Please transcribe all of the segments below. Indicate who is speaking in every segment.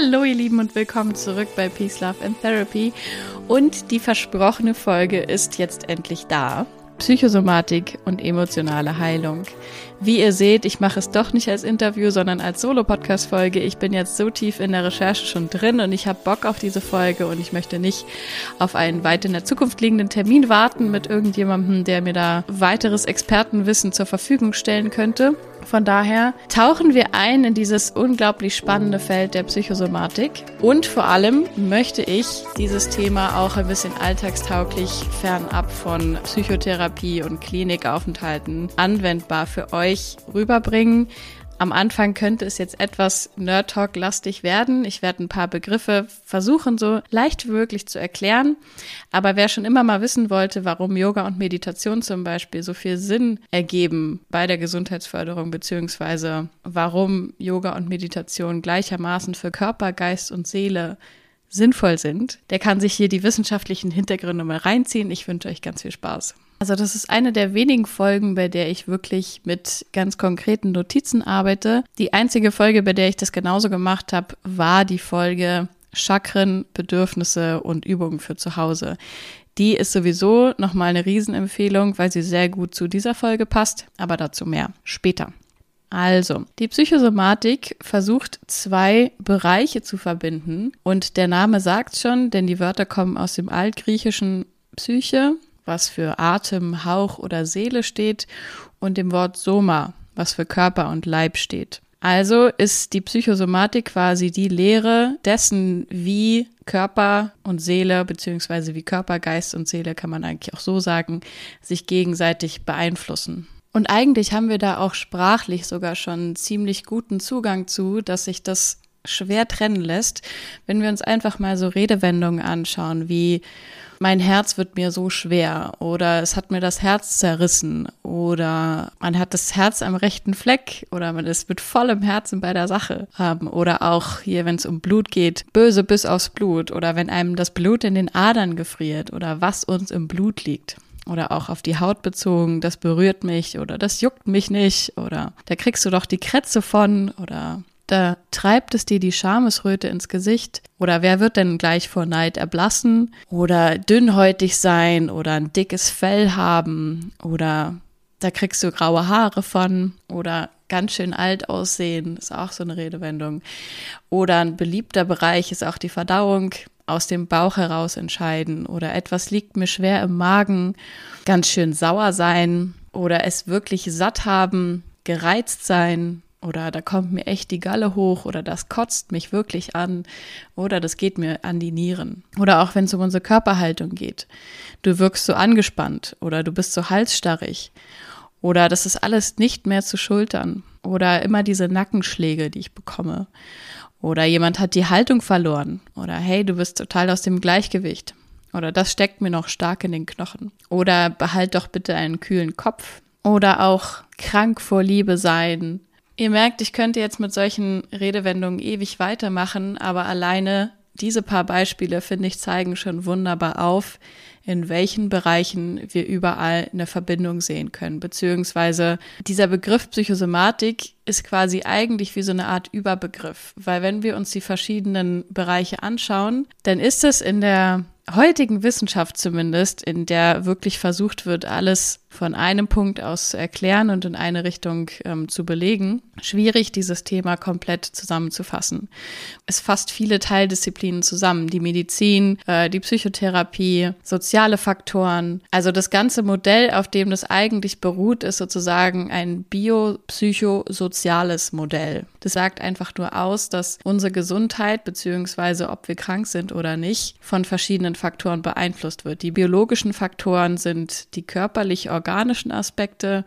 Speaker 1: Hallo ihr Lieben und willkommen zurück bei Peace, Love and Therapy. Und die versprochene Folge ist jetzt endlich da. Psychosomatik und emotionale Heilung. Wie ihr seht, ich mache es doch nicht als Interview, sondern als Solo-Podcast-Folge. Ich bin jetzt so tief in der Recherche schon drin und ich habe Bock auf diese Folge und ich möchte nicht auf einen weit in der Zukunft liegenden Termin warten mit irgendjemandem, der mir da weiteres Expertenwissen zur Verfügung stellen könnte. Von daher tauchen wir ein in dieses unglaublich spannende Feld der Psychosomatik und vor allem möchte ich dieses Thema auch ein bisschen alltagstauglich fernab von Psychotherapie und Klinikaufenthalten anwendbar für euch euch rüberbringen. Am Anfang könnte es jetzt etwas Nerd Talk lastig werden. Ich werde ein paar Begriffe versuchen, so leicht wie möglich zu erklären. Aber wer schon immer mal wissen wollte, warum Yoga und Meditation zum Beispiel so viel Sinn ergeben bei der Gesundheitsförderung, beziehungsweise warum Yoga und Meditation gleichermaßen für Körper, Geist und Seele sinnvoll sind, der kann sich hier die wissenschaftlichen Hintergründe mal reinziehen. Ich wünsche euch ganz viel Spaß. Also das ist eine der wenigen Folgen, bei der ich wirklich mit ganz konkreten Notizen arbeite. Die einzige Folge, bei der ich das genauso gemacht habe, war die Folge Chakren, Bedürfnisse und Übungen für zu Hause. Die ist sowieso nochmal eine Riesenempfehlung, weil sie sehr gut zu dieser Folge passt, aber dazu mehr später. Also, die Psychosomatik versucht zwei Bereiche zu verbinden und der Name sagt schon, denn die Wörter kommen aus dem altgriechischen Psyche, was für Atem, Hauch oder Seele steht, und dem Wort Soma, was für Körper und Leib steht. Also ist die Psychosomatik quasi die Lehre dessen, wie Körper und Seele, beziehungsweise wie Körper, Geist und Seele, kann man eigentlich auch so sagen, sich gegenseitig beeinflussen. Und eigentlich haben wir da auch sprachlich sogar schon ziemlich guten Zugang zu, dass sich das schwer trennen lässt, wenn wir uns einfach mal so Redewendungen anschauen, wie mein Herz wird mir so schwer oder es hat mir das Herz zerrissen oder man hat das Herz am rechten Fleck oder man ist mit vollem Herzen bei der Sache. Haben oder auch hier, wenn es um Blut geht, böse bis aufs Blut oder wenn einem das Blut in den Adern gefriert oder was uns im Blut liegt. Oder auch auf die Haut bezogen, das berührt mich oder das juckt mich nicht oder da kriegst du doch die Krätze von oder da treibt es dir die Schamesröte ins Gesicht. Oder wer wird denn gleich vor Neid erblassen? Oder dünnhäutig sein oder ein dickes Fell haben? Oder da kriegst du graue Haare von? Oder ganz schön alt aussehen, ist auch so eine Redewendung. Oder ein beliebter Bereich ist auch die Verdauung aus dem Bauch heraus entscheiden oder etwas liegt mir schwer im Magen, ganz schön sauer sein oder es wirklich satt haben, gereizt sein, oder da kommt mir echt die Galle hoch oder das kotzt mich wirklich an oder das geht mir an die Nieren. Oder auch wenn es um unsere Körperhaltung geht. Du wirkst so angespannt oder du bist so halsstarrig oder das ist alles nicht mehr zu schultern oder immer diese Nackenschläge, die ich bekomme. Oder jemand hat die Haltung verloren oder hey, du bist total aus dem Gleichgewicht. Oder das steckt mir noch stark in den Knochen. Oder behalt doch bitte einen kühlen Kopf. Oder auch krank vor Liebe sein, Ihr merkt, ich könnte jetzt mit solchen Redewendungen ewig weitermachen, aber alleine diese paar Beispiele, finde ich, zeigen schon wunderbar auf, in welchen Bereichen wir überall eine Verbindung sehen können. Beziehungsweise dieser Begriff Psychosomatik ist quasi eigentlich wie so eine Art Überbegriff, weil wenn wir uns die verschiedenen Bereiche anschauen, dann ist es in der heutigen Wissenschaft zumindest, in der wirklich versucht wird, alles von einem Punkt aus zu erklären und in eine Richtung ähm, zu belegen, schwierig, dieses Thema komplett zusammenzufassen. Es fasst viele Teildisziplinen zusammen, die Medizin, äh, die Psychotherapie, soziale Faktoren. Also das ganze Modell, auf dem das eigentlich beruht, ist sozusagen ein biopsychosoziales Modell. Das sagt einfach nur aus, dass unsere Gesundheit beziehungsweise ob wir krank sind oder nicht von verschiedenen Faktoren beeinflusst wird. Die biologischen Faktoren sind die körperlich organischen Aspekte.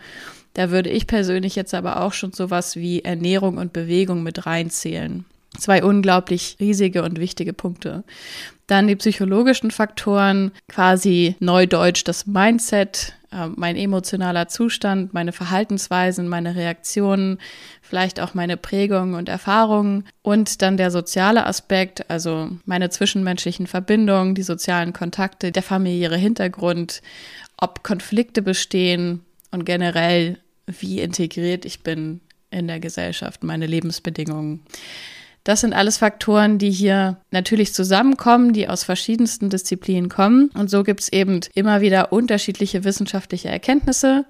Speaker 1: Da würde ich persönlich jetzt aber auch schon sowas wie Ernährung und Bewegung mit reinzählen. Zwei unglaublich riesige und wichtige Punkte. Dann die psychologischen Faktoren, quasi neudeutsch das Mindset, äh, mein emotionaler Zustand, meine Verhaltensweisen, meine Reaktionen, vielleicht auch meine Prägungen und Erfahrungen und dann der soziale Aspekt, also meine zwischenmenschlichen Verbindungen, die sozialen Kontakte, der familiäre Hintergrund, ob Konflikte bestehen und generell, wie integriert ich bin in der Gesellschaft, meine Lebensbedingungen. Das sind alles Faktoren, die hier natürlich zusammenkommen, die aus verschiedensten Disziplinen kommen. Und so gibt es eben immer wieder unterschiedliche wissenschaftliche Erkenntnisse.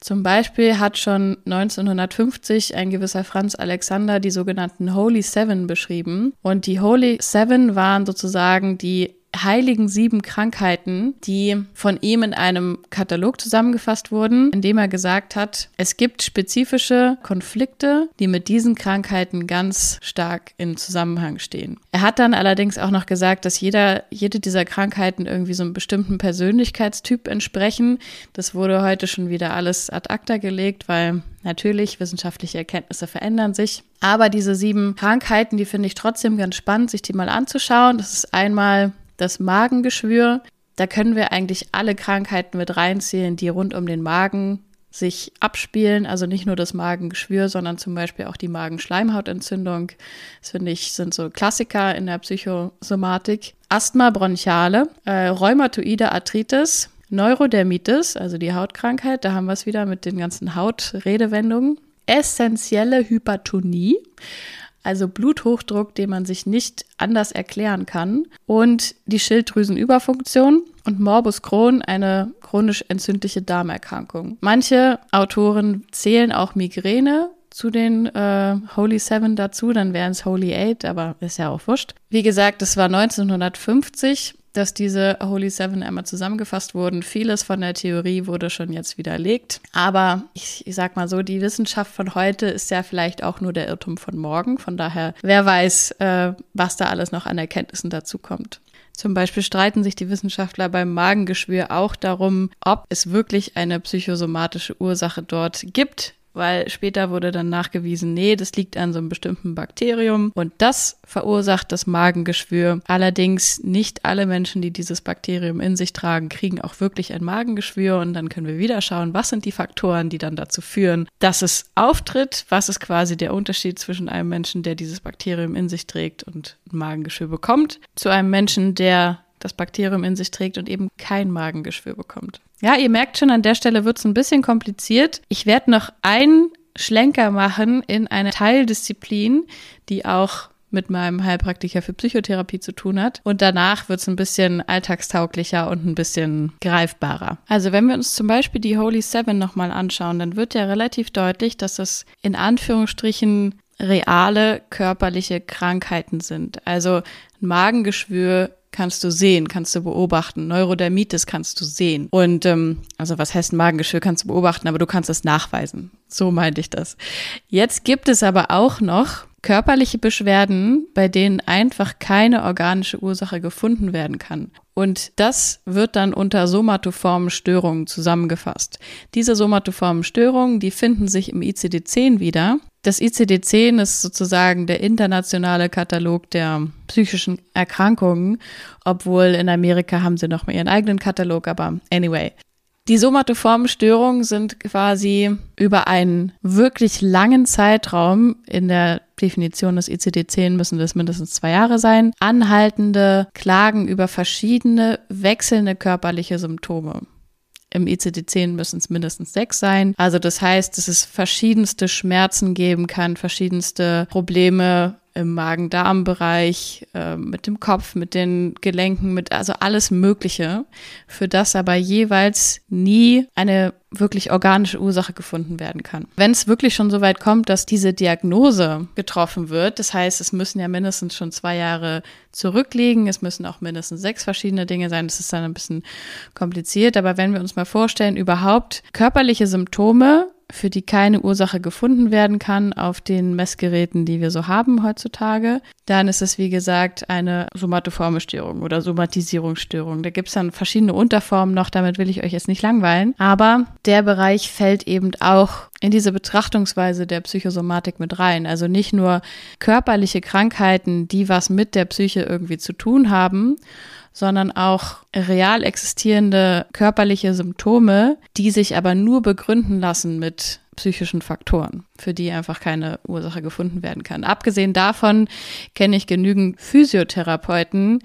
Speaker 1: Zum Beispiel hat schon 1950 ein gewisser Franz Alexander die sogenannten Holy Seven beschrieben. Und die Holy Seven waren sozusagen die heiligen sieben Krankheiten, die von ihm in einem Katalog zusammengefasst wurden, in dem er gesagt hat, es gibt spezifische Konflikte, die mit diesen Krankheiten ganz stark in Zusammenhang stehen. Er hat dann allerdings auch noch gesagt, dass jeder, jede dieser Krankheiten irgendwie so einem bestimmten Persönlichkeitstyp entsprechen. Das wurde heute schon wieder alles ad acta gelegt, weil Natürlich, wissenschaftliche Erkenntnisse verändern sich. Aber diese sieben Krankheiten, die finde ich trotzdem ganz spannend, sich die mal anzuschauen. Das ist einmal das Magengeschwür. Da können wir eigentlich alle Krankheiten mit reinzählen, die rund um den Magen sich abspielen. Also nicht nur das Magengeschwür, sondern zum Beispiel auch die Magenschleimhautentzündung. Das finde ich sind so Klassiker in der Psychosomatik. Asthma bronchiale, äh, rheumatoide Arthritis, Neurodermitis, also die Hautkrankheit, da haben wir es wieder mit den ganzen Hautredewendungen. Essentielle Hypertonie, also Bluthochdruck, den man sich nicht anders erklären kann, und die Schilddrüsenüberfunktion und Morbus Crohn, eine chronisch entzündliche Darmerkrankung. Manche Autoren zählen auch Migräne zu den äh, Holy Seven dazu, dann wären es Holy Eight, aber ist ja auch wurscht. Wie gesagt, es war 1950 dass diese Holy Seven einmal zusammengefasst wurden. Vieles von der Theorie wurde schon jetzt widerlegt. Aber ich, ich sag mal so, die Wissenschaft von heute ist ja vielleicht auch nur der Irrtum von morgen. Von daher, wer weiß, äh, was da alles noch an Erkenntnissen dazu kommt. Zum Beispiel streiten sich die Wissenschaftler beim Magengeschwür auch darum, ob es wirklich eine psychosomatische Ursache dort gibt weil später wurde dann nachgewiesen, nee, das liegt an so einem bestimmten Bakterium. Und das verursacht das Magengeschwür. Allerdings nicht alle Menschen, die dieses Bakterium in sich tragen, kriegen auch wirklich ein Magengeschwür. Und dann können wir wieder schauen, was sind die Faktoren, die dann dazu führen, dass es auftritt, was ist quasi der Unterschied zwischen einem Menschen, der dieses Bakterium in sich trägt und ein Magengeschwür bekommt, zu einem Menschen, der das Bakterium in sich trägt und eben kein Magengeschwür bekommt. Ja, ihr merkt schon, an der Stelle wird es ein bisschen kompliziert. Ich werde noch einen Schlenker machen in eine Teildisziplin, die auch mit meinem Heilpraktiker für Psychotherapie zu tun hat. Und danach wird es ein bisschen alltagstauglicher und ein bisschen greifbarer. Also wenn wir uns zum Beispiel die Holy Seven nochmal anschauen, dann wird ja relativ deutlich, dass es in Anführungsstrichen reale körperliche Krankheiten sind. Also ein Magengeschwür kannst du sehen, kannst du beobachten. Neurodermitis kannst du sehen. Und ähm, also was heißt ein Magengeschwür kannst du beobachten, aber du kannst es nachweisen. So meinte ich das. Jetzt gibt es aber auch noch körperliche Beschwerden, bei denen einfach keine organische Ursache gefunden werden kann. Und das wird dann unter somatoformen Störungen zusammengefasst. Diese somatoformen Störungen, die finden sich im ICD-10 wieder. Das ICD-10 ist sozusagen der internationale Katalog der psychischen Erkrankungen, obwohl in Amerika haben sie noch mal ihren eigenen Katalog, aber anyway. Die somatoformen Störungen sind quasi über einen wirklich langen Zeitraum, in der Definition des ICD-10 müssen das mindestens zwei Jahre sein, anhaltende Klagen über verschiedene wechselnde körperliche Symptome. Im ICD-10 müssen es mindestens sechs sein. Also das heißt, dass es verschiedenste Schmerzen geben kann, verschiedenste Probleme im Magen-Darm-Bereich, äh, mit dem Kopf, mit den Gelenken, mit also alles Mögliche, für das aber jeweils nie eine wirklich organische Ursache gefunden werden kann. Wenn es wirklich schon so weit kommt, dass diese Diagnose getroffen wird, das heißt, es müssen ja mindestens schon zwei Jahre zurückliegen, es müssen auch mindestens sechs verschiedene Dinge sein, das ist dann ein bisschen kompliziert, aber wenn wir uns mal vorstellen, überhaupt körperliche Symptome für die keine Ursache gefunden werden kann auf den Messgeräten, die wir so haben heutzutage, dann ist es, wie gesagt, eine somatoforme Störung oder Somatisierungsstörung. Da gibt es dann verschiedene Unterformen noch, damit will ich euch jetzt nicht langweilen. Aber der Bereich fällt eben auch in diese Betrachtungsweise der Psychosomatik mit rein. Also nicht nur körperliche Krankheiten, die was mit der Psyche irgendwie zu tun haben, sondern auch real existierende körperliche Symptome, die sich aber nur begründen lassen mit psychischen Faktoren, für die einfach keine Ursache gefunden werden kann. Abgesehen davon kenne ich genügend Physiotherapeuten,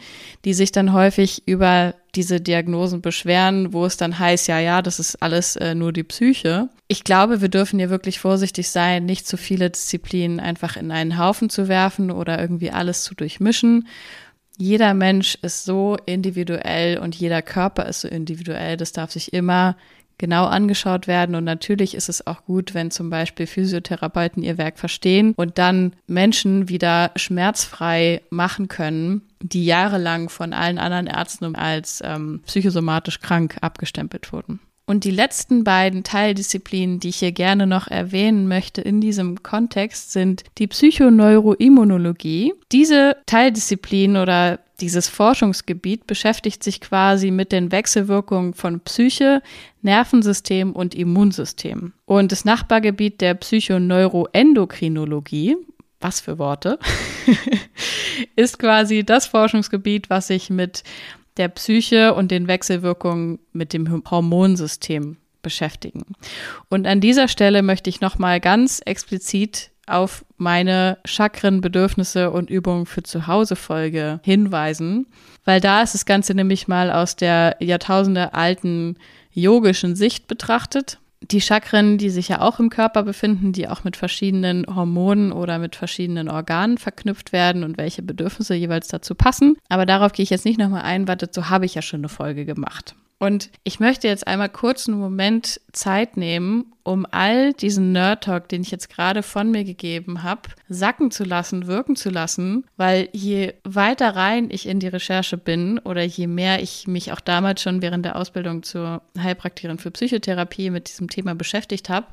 Speaker 1: die sich dann häufig über diese Diagnosen beschweren, wo es dann heißt, ja, ja, das ist alles äh, nur die Psyche. Ich glaube, wir dürfen hier wirklich vorsichtig sein, nicht zu viele Disziplinen einfach in einen Haufen zu werfen oder irgendwie alles zu durchmischen. Jeder Mensch ist so individuell und jeder Körper ist so individuell. Das darf sich immer genau angeschaut werden. Und natürlich ist es auch gut, wenn zum Beispiel Physiotherapeuten ihr Werk verstehen und dann Menschen wieder schmerzfrei machen können, die jahrelang von allen anderen Ärzten als ähm, psychosomatisch krank abgestempelt wurden. Und die letzten beiden Teildisziplinen, die ich hier gerne noch erwähnen möchte in diesem Kontext, sind die Psychoneuroimmunologie. Diese Teildisziplin oder dieses Forschungsgebiet beschäftigt sich quasi mit den Wechselwirkungen von Psyche, Nervensystem und Immunsystem. Und das Nachbargebiet der Psychoneuroendokrinologie, was für Worte, ist quasi das Forschungsgebiet, was sich mit der Psyche und den Wechselwirkungen mit dem Hormonsystem beschäftigen. Und an dieser Stelle möchte ich nochmal ganz explizit auf meine Chakren, Bedürfnisse und Übungen für zu Hause Folge hinweisen, weil da ist das Ganze nämlich mal aus der Jahrtausende alten yogischen Sicht betrachtet die Chakren, die sich ja auch im Körper befinden, die auch mit verschiedenen Hormonen oder mit verschiedenen Organen verknüpft werden und welche Bedürfnisse jeweils dazu passen. Aber darauf gehe ich jetzt nicht nochmal ein, weil dazu habe ich ja schon eine Folge gemacht. Und ich möchte jetzt einmal kurz einen Moment Zeit nehmen, um all diesen Nerd Talk, den ich jetzt gerade von mir gegeben habe, sacken zu lassen, wirken zu lassen, weil je weiter rein ich in die Recherche bin oder je mehr ich mich auch damals schon während der Ausbildung zur Heilpraktikerin für Psychotherapie mit diesem Thema beschäftigt habe,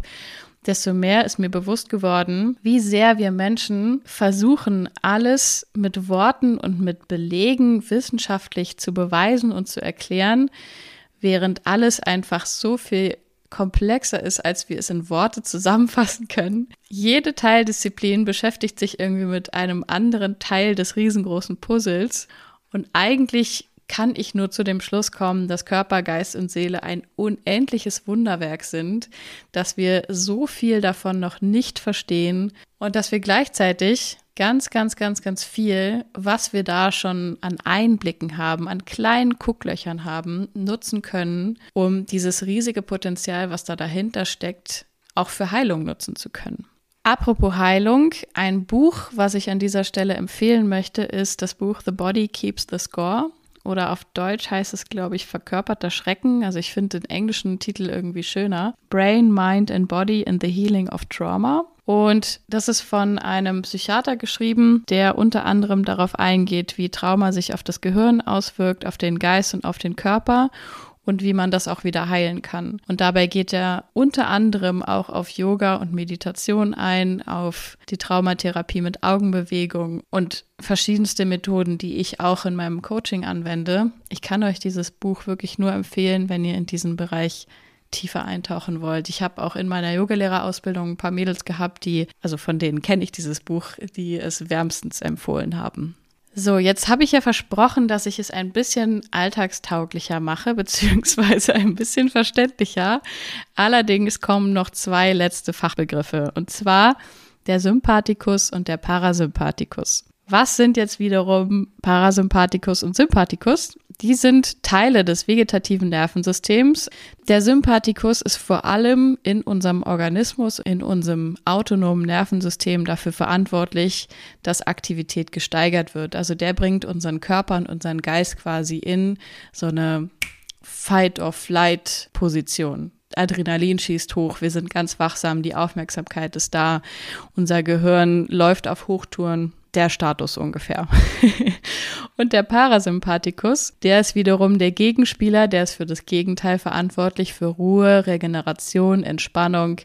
Speaker 1: desto mehr ist mir bewusst geworden, wie sehr wir Menschen versuchen, alles mit Worten und mit Belegen wissenschaftlich zu beweisen und zu erklären, während alles einfach so viel komplexer ist, als wir es in Worte zusammenfassen können. Jede Teildisziplin beschäftigt sich irgendwie mit einem anderen Teil des riesengroßen Puzzles und eigentlich kann ich nur zu dem Schluss kommen, dass Körper, Geist und Seele ein unendliches Wunderwerk sind, dass wir so viel davon noch nicht verstehen und dass wir gleichzeitig ganz, ganz, ganz, ganz viel, was wir da schon an Einblicken haben, an kleinen Gucklöchern haben, nutzen können, um dieses riesige Potenzial, was da dahinter steckt, auch für Heilung nutzen zu können. Apropos Heilung, ein Buch, was ich an dieser Stelle empfehlen möchte, ist das Buch The Body Keeps the Score. Oder auf Deutsch heißt es, glaube ich, verkörperter Schrecken. Also ich finde den englischen Titel irgendwie schöner. Brain, Mind and Body in the Healing of Trauma. Und das ist von einem Psychiater geschrieben, der unter anderem darauf eingeht, wie Trauma sich auf das Gehirn auswirkt, auf den Geist und auf den Körper und wie man das auch wieder heilen kann. Und dabei geht er unter anderem auch auf Yoga und Meditation ein, auf die Traumatherapie mit Augenbewegung und verschiedenste Methoden, die ich auch in meinem Coaching anwende. Ich kann euch dieses Buch wirklich nur empfehlen, wenn ihr in diesen Bereich tiefer eintauchen wollt. Ich habe auch in meiner Yogalehrerausbildung ein paar Mädels gehabt, die, also von denen kenne ich dieses Buch, die es wärmstens empfohlen haben. So, jetzt habe ich ja versprochen, dass ich es ein bisschen alltagstauglicher mache, beziehungsweise ein bisschen verständlicher. Allerdings kommen noch zwei letzte Fachbegriffe, und zwar der Sympathikus und der Parasympathikus. Was sind jetzt wiederum Parasympathikus und Sympathikus? Die sind Teile des vegetativen Nervensystems. Der Sympathikus ist vor allem in unserem Organismus, in unserem autonomen Nervensystem dafür verantwortlich, dass Aktivität gesteigert wird. Also der bringt unseren Körper und unseren Geist quasi in so eine Fight-or-Flight-Position. Adrenalin schießt hoch, wir sind ganz wachsam, die Aufmerksamkeit ist da, unser Gehirn läuft auf Hochtouren der Status ungefähr. und der Parasympathikus, der ist wiederum der Gegenspieler, der ist für das Gegenteil verantwortlich, für Ruhe, Regeneration, Entspannung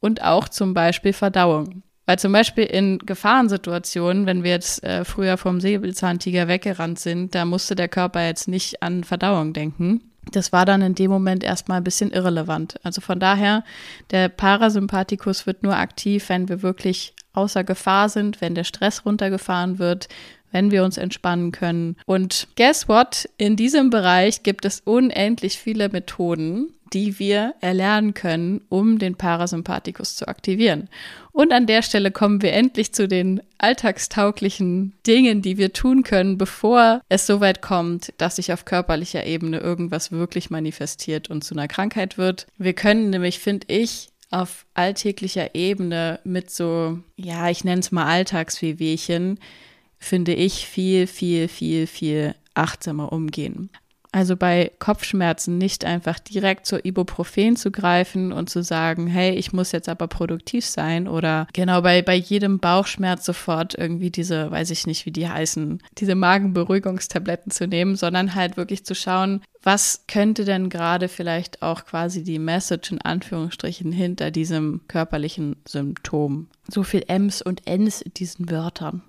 Speaker 1: und auch zum Beispiel Verdauung. Weil zum Beispiel in Gefahrensituationen, wenn wir jetzt äh, früher vom Säbelzahntiger weggerannt sind, da musste der Körper jetzt nicht an Verdauung denken. Das war dann in dem Moment erstmal ein bisschen irrelevant. Also von daher, der Parasympathikus wird nur aktiv, wenn wir wirklich außer Gefahr sind, wenn der Stress runtergefahren wird, wenn wir uns entspannen können. Und guess what? In diesem Bereich gibt es unendlich viele Methoden, die wir erlernen können, um den Parasympathikus zu aktivieren. Und an der Stelle kommen wir endlich zu den alltagstauglichen Dingen, die wir tun können, bevor es so weit kommt, dass sich auf körperlicher Ebene irgendwas wirklich manifestiert und zu einer Krankheit wird. Wir können nämlich, finde ich, auf alltäglicher Ebene mit so, ja, ich nenne es mal Alltagswehwehchen, finde ich viel, viel, viel, viel achtsamer umgehen. Also bei Kopfschmerzen nicht einfach direkt zur Ibuprofen zu greifen und zu sagen, hey, ich muss jetzt aber produktiv sein oder genau bei, bei jedem Bauchschmerz sofort irgendwie diese, weiß ich nicht, wie die heißen, diese Magenberuhigungstabletten zu nehmen, sondern halt wirklich zu schauen, was könnte denn gerade vielleicht auch quasi die Message in Anführungsstrichen hinter diesem körperlichen Symptom? So viel Ms und Ns in diesen Wörtern.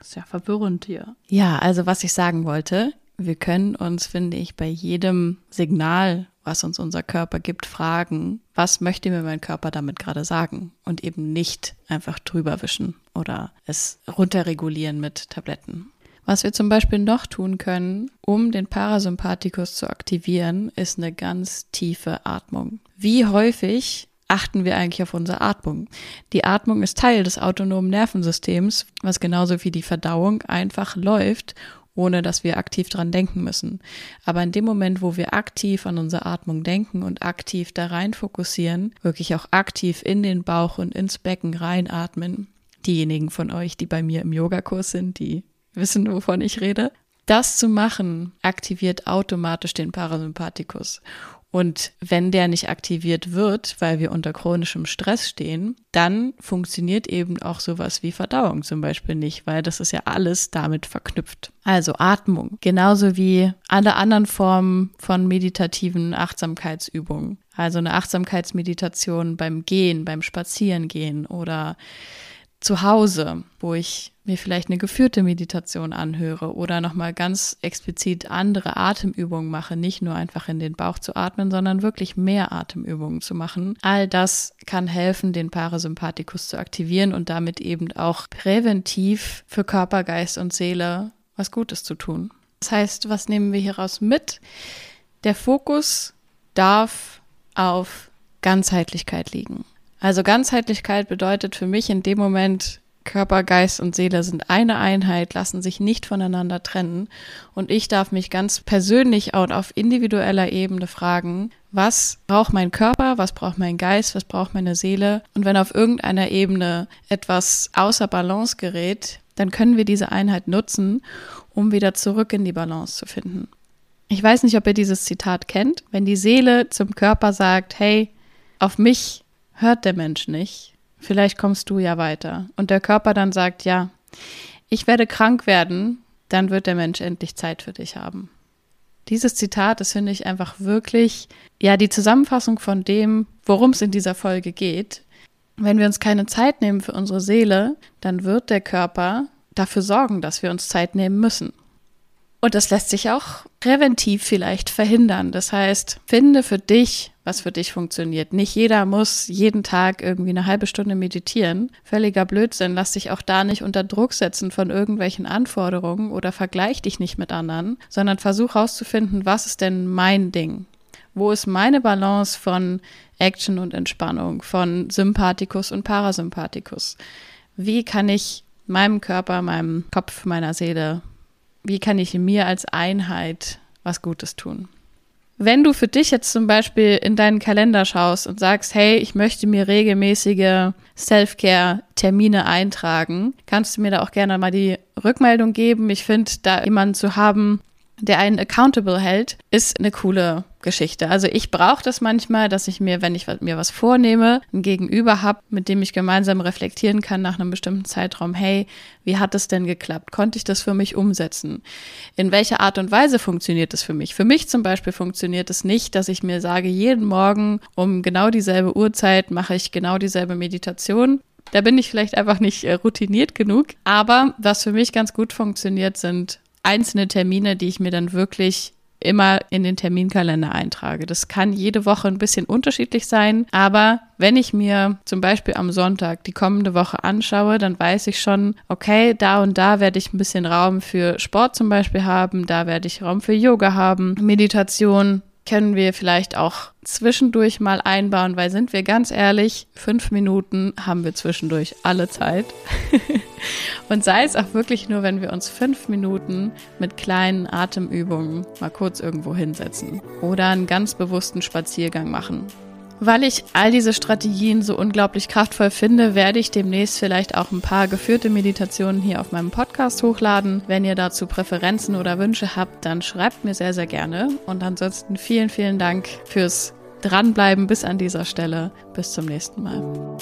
Speaker 1: ist ja verwirrend hier. Ja, also was ich sagen wollte, wir können uns, finde ich, bei jedem Signal, was uns unser Körper gibt, fragen, was möchte mir mein Körper damit gerade sagen? Und eben nicht einfach drüber wischen oder es runterregulieren mit Tabletten. Was wir zum Beispiel noch tun können, um den Parasympathikus zu aktivieren, ist eine ganz tiefe Atmung. Wie häufig achten wir eigentlich auf unsere Atmung? Die Atmung ist Teil des autonomen Nervensystems, was genauso wie die Verdauung einfach läuft ohne dass wir aktiv dran denken müssen. Aber in dem Moment, wo wir aktiv an unsere Atmung denken und aktiv da rein fokussieren, wirklich auch aktiv in den Bauch und ins Becken reinatmen, diejenigen von euch, die bei mir im Yogakurs sind, die wissen, wovon ich rede, das zu machen, aktiviert automatisch den Parasympathikus. Und wenn der nicht aktiviert wird, weil wir unter chronischem Stress stehen, dann funktioniert eben auch sowas wie Verdauung zum Beispiel nicht, weil das ist ja alles damit verknüpft. Also Atmung, genauso wie alle anderen Formen von meditativen Achtsamkeitsübungen. Also eine Achtsamkeitsmeditation beim Gehen, beim Spazierengehen oder zu Hause, wo ich mir vielleicht eine geführte Meditation anhöre oder nochmal ganz explizit andere Atemübungen mache, nicht nur einfach in den Bauch zu atmen, sondern wirklich mehr Atemübungen zu machen. All das kann helfen, den Parasympathikus zu aktivieren und damit eben auch präventiv für Körper, Geist und Seele was Gutes zu tun. Das heißt, was nehmen wir hieraus mit? Der Fokus darf auf Ganzheitlichkeit liegen. Also Ganzheitlichkeit bedeutet für mich in dem Moment, Körper, Geist und Seele sind eine Einheit, lassen sich nicht voneinander trennen. Und ich darf mich ganz persönlich und auf individueller Ebene fragen, was braucht mein Körper, was braucht mein Geist, was braucht meine Seele? Und wenn auf irgendeiner Ebene etwas außer Balance gerät, dann können wir diese Einheit nutzen, um wieder zurück in die Balance zu finden. Ich weiß nicht, ob ihr dieses Zitat kennt. Wenn die Seele zum Körper sagt, hey, auf mich hört der Mensch nicht. Vielleicht kommst du ja weiter. Und der Körper dann sagt, ja, ich werde krank werden, dann wird der Mensch endlich Zeit für dich haben. Dieses Zitat, das finde ich einfach wirklich, ja, die Zusammenfassung von dem, worum es in dieser Folge geht. Wenn wir uns keine Zeit nehmen für unsere Seele, dann wird der Körper dafür sorgen, dass wir uns Zeit nehmen müssen. Und das lässt sich auch präventiv vielleicht verhindern. Das heißt, finde für dich, was für dich funktioniert. Nicht jeder muss jeden Tag irgendwie eine halbe Stunde meditieren. Völliger Blödsinn. Lass dich auch da nicht unter Druck setzen von irgendwelchen Anforderungen oder vergleich dich nicht mit anderen, sondern versuch herauszufinden, was ist denn mein Ding? Wo ist meine Balance von Action und Entspannung, von Sympathikus und Parasympathikus? Wie kann ich meinem Körper, meinem Kopf, meiner Seele wie kann ich mir als Einheit was Gutes tun? Wenn du für dich jetzt zum Beispiel in deinen Kalender schaust und sagst, hey, ich möchte mir regelmäßige Self-Care-Termine eintragen, kannst du mir da auch gerne mal die Rückmeldung geben. Ich finde, da jemanden zu haben, der einen accountable hält, ist eine coole Geschichte. Also ich brauche das manchmal, dass ich mir, wenn ich mir was vornehme, ein Gegenüber habe, mit dem ich gemeinsam reflektieren kann nach einem bestimmten Zeitraum, hey, wie hat es denn geklappt? Konnte ich das für mich umsetzen? In welcher Art und Weise funktioniert das für mich? Für mich zum Beispiel funktioniert es nicht, dass ich mir sage, jeden Morgen um genau dieselbe Uhrzeit mache ich genau dieselbe Meditation. Da bin ich vielleicht einfach nicht äh, routiniert genug. Aber was für mich ganz gut funktioniert, sind einzelne Termine, die ich mir dann wirklich immer in den Terminkalender eintrage. Das kann jede Woche ein bisschen unterschiedlich sein, aber wenn ich mir zum Beispiel am Sonntag die kommende Woche anschaue, dann weiß ich schon, okay, da und da werde ich ein bisschen Raum für Sport zum Beispiel haben, da werde ich Raum für Yoga haben, Meditation, können wir vielleicht auch zwischendurch mal einbauen, weil sind wir ganz ehrlich, fünf Minuten haben wir zwischendurch alle Zeit. Und sei es auch wirklich nur, wenn wir uns fünf Minuten mit kleinen Atemübungen mal kurz irgendwo hinsetzen oder einen ganz bewussten Spaziergang machen. Weil ich all diese Strategien so unglaublich kraftvoll finde, werde ich demnächst vielleicht auch ein paar geführte Meditationen hier auf meinem Podcast hochladen. Wenn ihr dazu Präferenzen oder Wünsche habt, dann schreibt mir sehr, sehr gerne. Und ansonsten vielen, vielen Dank fürs Dranbleiben bis an dieser Stelle. Bis zum nächsten Mal.